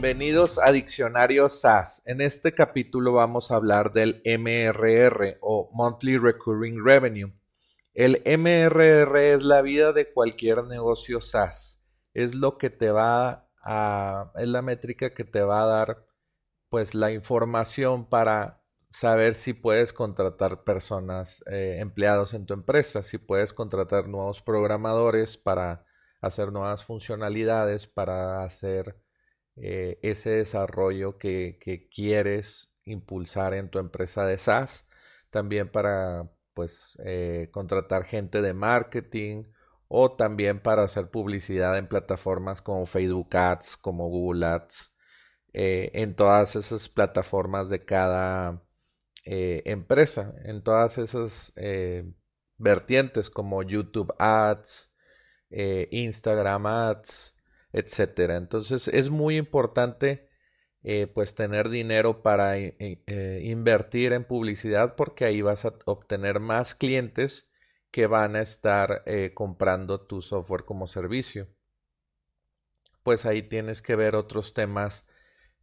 Bienvenidos a Diccionario SaaS. En este capítulo vamos a hablar del MRR o Monthly Recurring Revenue. El MRR es la vida de cualquier negocio SaaS. Es lo que te va a, es la métrica que te va a dar pues la información para saber si puedes contratar personas, eh, empleados en tu empresa, si puedes contratar nuevos programadores para hacer nuevas funcionalidades, para hacer eh, ese desarrollo que, quieres impulsar en tu empresa de SaaS, también para pues eh, contratar gente de marketing o también para hacer publicidad en plataformas como Facebook Ads, como Google Ads, eh, en todas esas plataformas de cada empresa, en todas esas vertientes como YouTube Ads, Instagram Ads, etcétera. Entonces es muy importante eh, pues tener dinero para eh, invertir en publicidad porque ahí vas a obtener más clientes que van a estar eh, comprando tu software como servicio. Pues ahí tienes que ver otros temas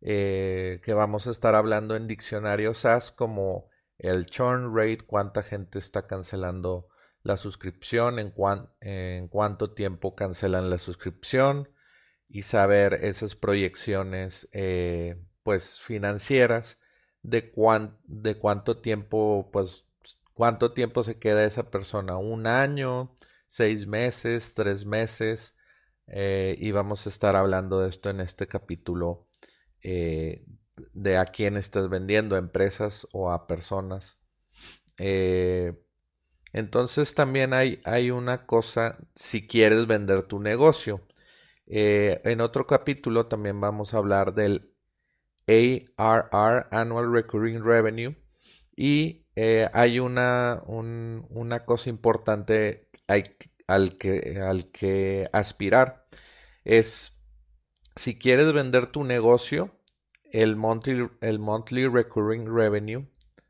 que vamos a estar hablando en diccionario SaaS como el churn rate, cuánta gente está cancelando la suscripción, en cuánto tiempo cancelan la suscripción, y saber esas proyecciones eh, pues financieras de, de cuánto tiempo pues cuánto tiempo se queda esa persona un año seis meses tres meses eh, y vamos a estar hablando de esto en este capítulo eh, de a quién estás vendiendo a empresas o a personas entonces también hay, hay una cosa si quieres vender tu negocio eh, en otro capítulo también vamos a hablar del ARR, Annual Recurring Revenue. Y eh, hay una, una, cosa importante al, que, al que aspirar. Es, si quieres vender tu negocio, el monthly, el monthly recurring revenue,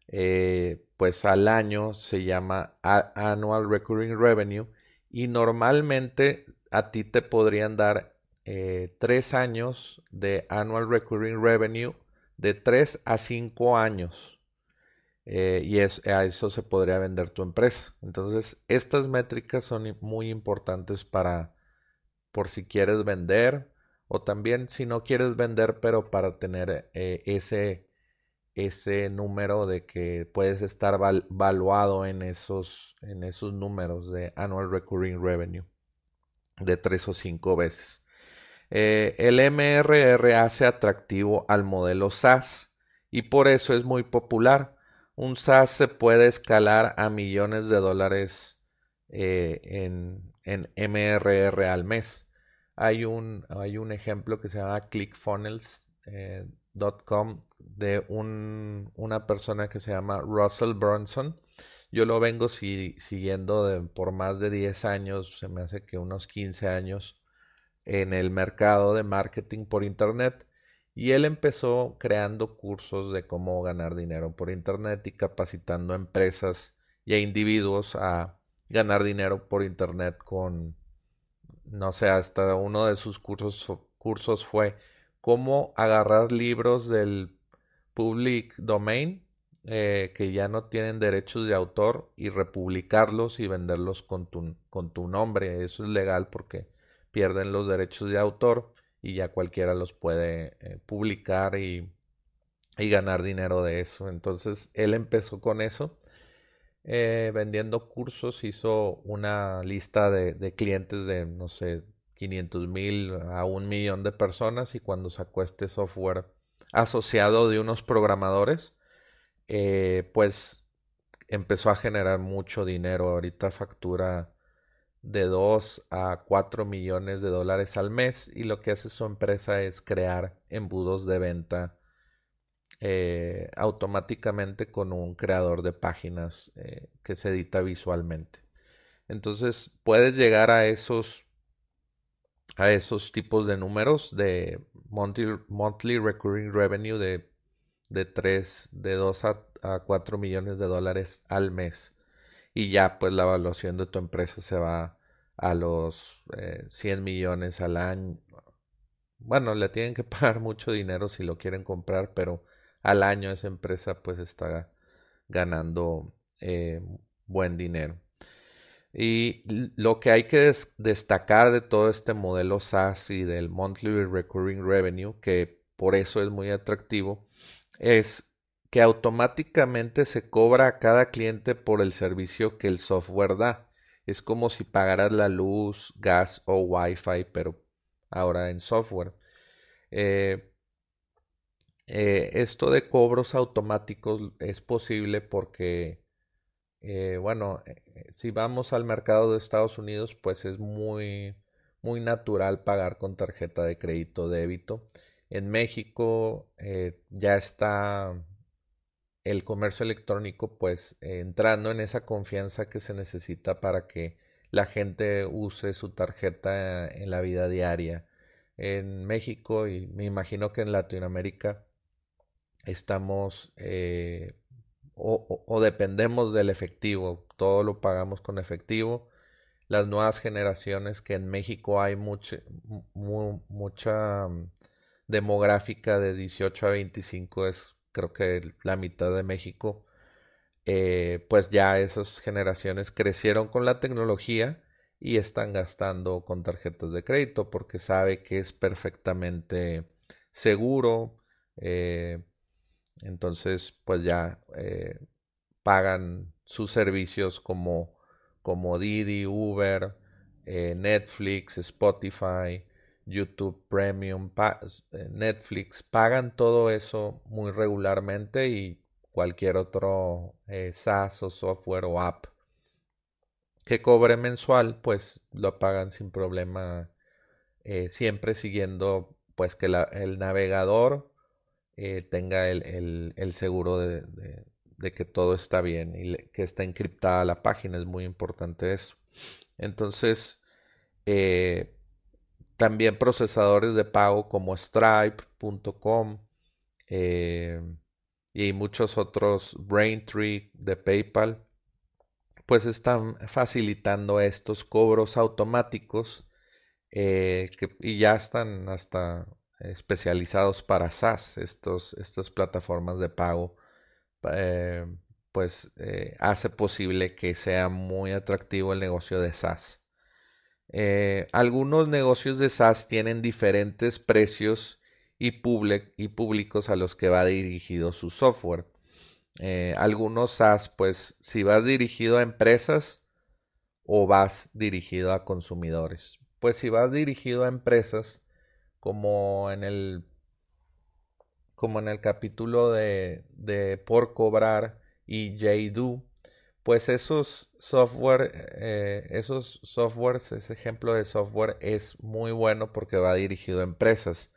eh, pues al año se llama annual recurring revenue y normalmente a ti te podrían dar eh, tres años de annual recurring revenue de tres a cinco años. Eh, y es, a eso se podría vender tu empresa. Entonces, estas métricas son muy importantes para, por si quieres vender o también si no quieres vender, pero para tener eh, ese, ese número de que puedes estar valuado en esos, en esos números de annual recurring revenue de tres o cinco veces. Eh, el MRR hace atractivo al modelo SaaS y por eso es muy popular. Un SaaS se puede escalar a millones de dólares eh, en, MRR al mes. Hay un, hay un ejemplo que se llama clickfunnels.com eh, de una persona que se llama Russell Brunson yo lo vengo siguiendo por más de 10 años, se me hace que unos 15 años en el mercado de marketing por Internet. Y él empezó creando cursos de cómo ganar dinero por Internet y capacitando a empresas y a individuos a ganar dinero por Internet con, no sé, hasta uno de sus cursos, cursos fue cómo agarrar libros del public domain eh, que ya no tienen derechos de autor y republicarlos y venderlos con tu, con tu nombre. Eso es legal porque pierden los derechos de autor y ya cualquiera los puede eh, publicar y, y, ganar dinero de eso. Entonces él empezó con eso. Eh, vendiendo cursos, hizo una lista de, de clientes de, no sé, 500 mil a un millón de personas y cuando sacó este software asociado de unos programadores, eh, pues empezó a generar mucho dinero. Ahorita factura de 2 a 4 millones de dólares al mes y lo que hace su empresa es crear embudos de venta eh, automáticamente con un creador de páginas eh, que se edita visualmente. Entonces puedes llegar a esos a esos tipos de números de monthly, recurring revenue de, de 3, de 2 a, a 4 millones de dólares al mes. Y ya pues la evaluación de tu empresa se va a los 100 eh, millones al año. Bueno, le tienen que pagar mucho dinero si lo quieren comprar, pero al año esa empresa pues está ganando eh, buen dinero. Y lo que hay que destacar de todo este modelo SaaS y del Monthly Recurring Revenue, que por eso es muy atractivo, es que automáticamente se cobra a cada cliente por el servicio que el software da. Es como si pagaras la luz, gas o Wi-Fi, pero ahora en software. Eh, eh, esto de cobros automáticos es posible porque, eh, bueno, si vamos al mercado de Estados Unidos, pues es muy, muy natural pagar con tarjeta de crédito débito. En México ya está el comercio electrónico pues entrando en esa confianza que se necesita para que la gente use su tarjeta en la vida diaria. En México y me imagino que en Latinoamérica estamos eh, o, dependemos del efectivo, todo lo pagamos con efectivo. Las nuevas generaciones que en México hay mucha, demográfica de 18 a 25 es creo que la mitad de México, eh, pues ya esas generaciones crecieron con la tecnología y están gastando con tarjetas de crédito porque sabe que es perfectamente seguro. Eh, entonces, pues ya eh, pagan sus servicios como, como Didi, Uber, Netflix, Spotify, YouTube Premium, eh, Netflix, pagan todo eso muy regularmente y cualquier otro eh, SaaS o software o app que cobre mensual, pues lo pagan sin problema, eh, siempre siguiendo pues que el navegador tenga el, seguro de, que todo está bien y que está encriptada la página, es muy importante eso. Entonces, también procesadores de pago como Stripe.com eh, y muchos otros, Braintree de PayPal, pues están facilitando estos cobros automáticos eh, y ya están hasta especializados para SaaS, estos, estas plataformas de pago. Eh, pues hace posible que sea muy atractivo el negocio de SaaS. Eh, algunos negocios de SaaS tienen diferentes precios y, públicos a los que va dirigido su software. Eh, algunos SaaS, pues si vas dirigido a empresas o vas dirigido a consumidores. Pues si vas dirigido a empresas, como en el, como en el capítulo de, de por cobrar y JDO, pues esos software, eh, esos softwares, ese ejemplo de software es muy bueno porque va dirigido a empresas.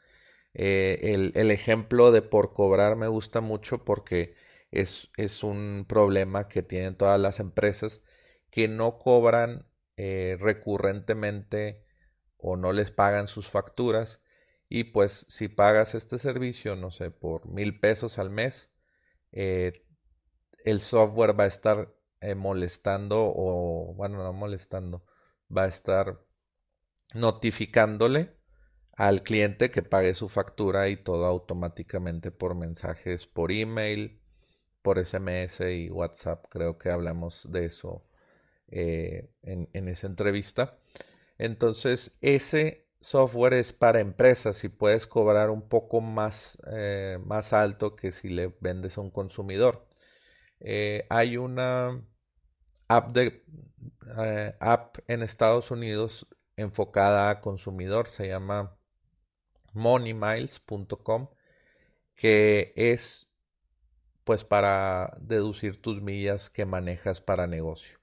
Eh, el, ejemplo de por cobrar me gusta mucho porque es, es, un problema que tienen todas las empresas que no cobran eh, recurrentemente o no les pagan sus facturas y pues si pagas este servicio, no sé, por mil pesos al mes, el software va a estar eh, molestando o, bueno, no molestando, va a estar notificándole al cliente que pague su factura y todo automáticamente por mensajes por email, por SMS y WhatsApp. Creo que hablamos de eso eh, en, esa entrevista. Entonces, ese software es para empresas y puedes cobrar un poco más, eh, más alto que si le vendes a un consumidor. Hay una app, de, eh, app en Estados Unidos enfocada a consumidor, se llama moneymiles.com, que es pues para deducir tus millas que manejas para negocio.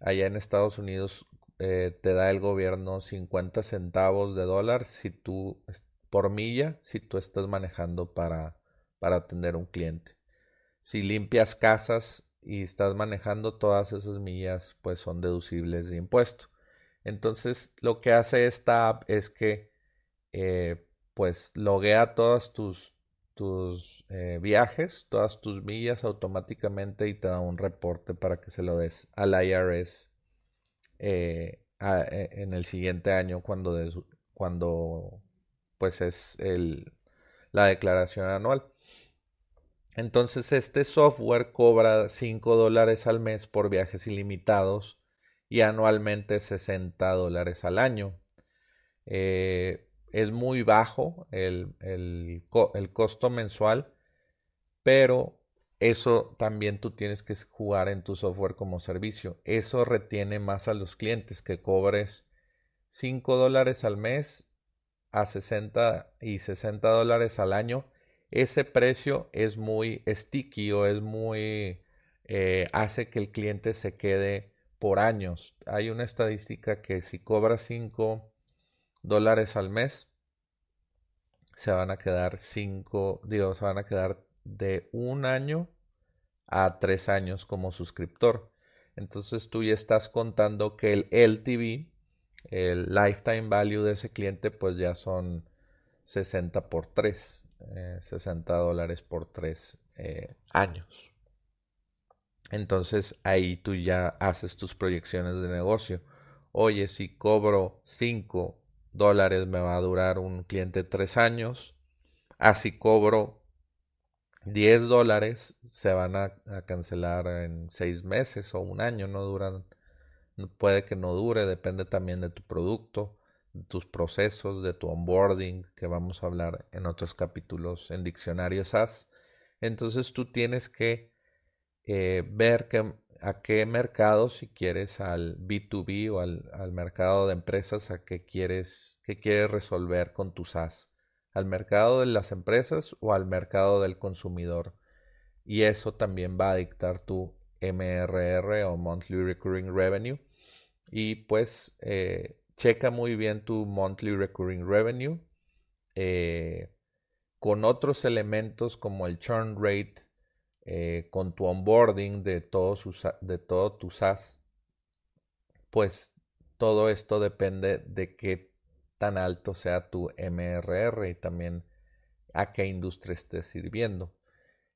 Allá en Estados Unidos eh, te da el gobierno 50 centavos de dólar si tú por milla si tú estás manejando para, para atender un cliente. Si limpias casas y estás manejando todas esas millas, pues son deducibles de impuesto. Entonces, lo que hace esta app es que eh, pues loguea todos tus, tus eh, viajes, todas tus millas automáticamente y te da un reporte para que se lo des al IRS eh, en el siguiente año cuando, cuando pues es el, la declaración anual. Entonces este software cobra 5 dólares al mes por viajes ilimitados y anualmente 60 dólares al año. Eh, es muy bajo el, el, costo mensual, pero eso también tú tienes que jugar en tu software como servicio. Eso retiene más a los clientes que cobres 5 dólares al mes a 60 y 60 dólares al año. Ese precio es muy sticky o es muy... Eh, hace que el cliente se quede por años. Hay una estadística que si cobras 5 dólares al mes, se van a quedar 5, digo, se van a quedar de un año a tres años como suscriptor. Entonces tú ya estás contando que el LTV, el lifetime value de ese cliente, pues ya son 60 por 3, 60 eh, dólares por 3 eh, años. Entonces ahí tú ya haces tus proyecciones de negocio. Oye, si cobro 5 dólares me va a durar un cliente 3 años. Así cobro 10 dólares se van a, cancelar en 6 meses o un año. No duran, puede que no dure, depende también de tu producto, tus procesos, de tu onboarding, que vamos a hablar en otros capítulos en diccionarios SaaS. Entonces tú tienes que eh, ver a qué mercado, si quieres al B2B o al, mercado de empresas, a qué quieres, qué quieres resolver con tu SaaS, al mercado de las empresas o al mercado del consumidor. Y eso también va a dictar tu MRR o Monthly Recurring Revenue. Y pues eh, checa muy bien tu Monthly Recurring Revenue eh, con otros elementos como el churn rate, eh, con tu onboarding de todo, de todo tu SaaS, pues todo esto depende de qué tan alto sea tu MRR y también a qué industria estés sirviendo.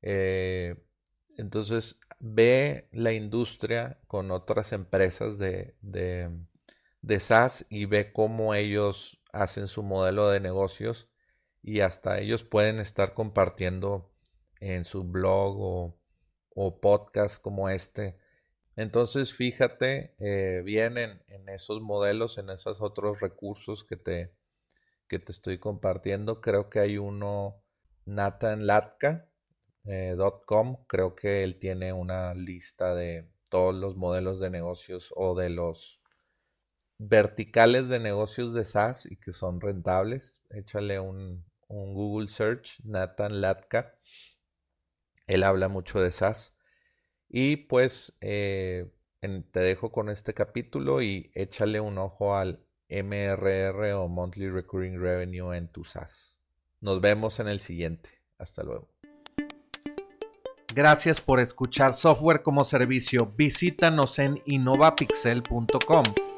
Eh, entonces, ve la industria con otras empresas de, de, de SaaS y ve cómo ellos hacen su modelo de negocios y hasta ellos pueden estar compartiendo en su blog o, podcast como este. Entonces fíjate eh, bien en, esos modelos, en esos otros recursos que te, que te estoy compartiendo. Creo que hay uno, natanlatka.com, eh, creo que él tiene una lista de todos los modelos de negocios o de los verticales de negocios de SaaS y que son rentables. Échale un, Google Search, Nathan Latka él habla mucho de SaaS. Y pues eh, te dejo con este capítulo y échale un ojo al MRR o Monthly Recurring Revenue en tu SaaS. Nos vemos en el siguiente. Hasta luego. Gracias por escuchar Software como Servicio. Visítanos en innovapixel.com.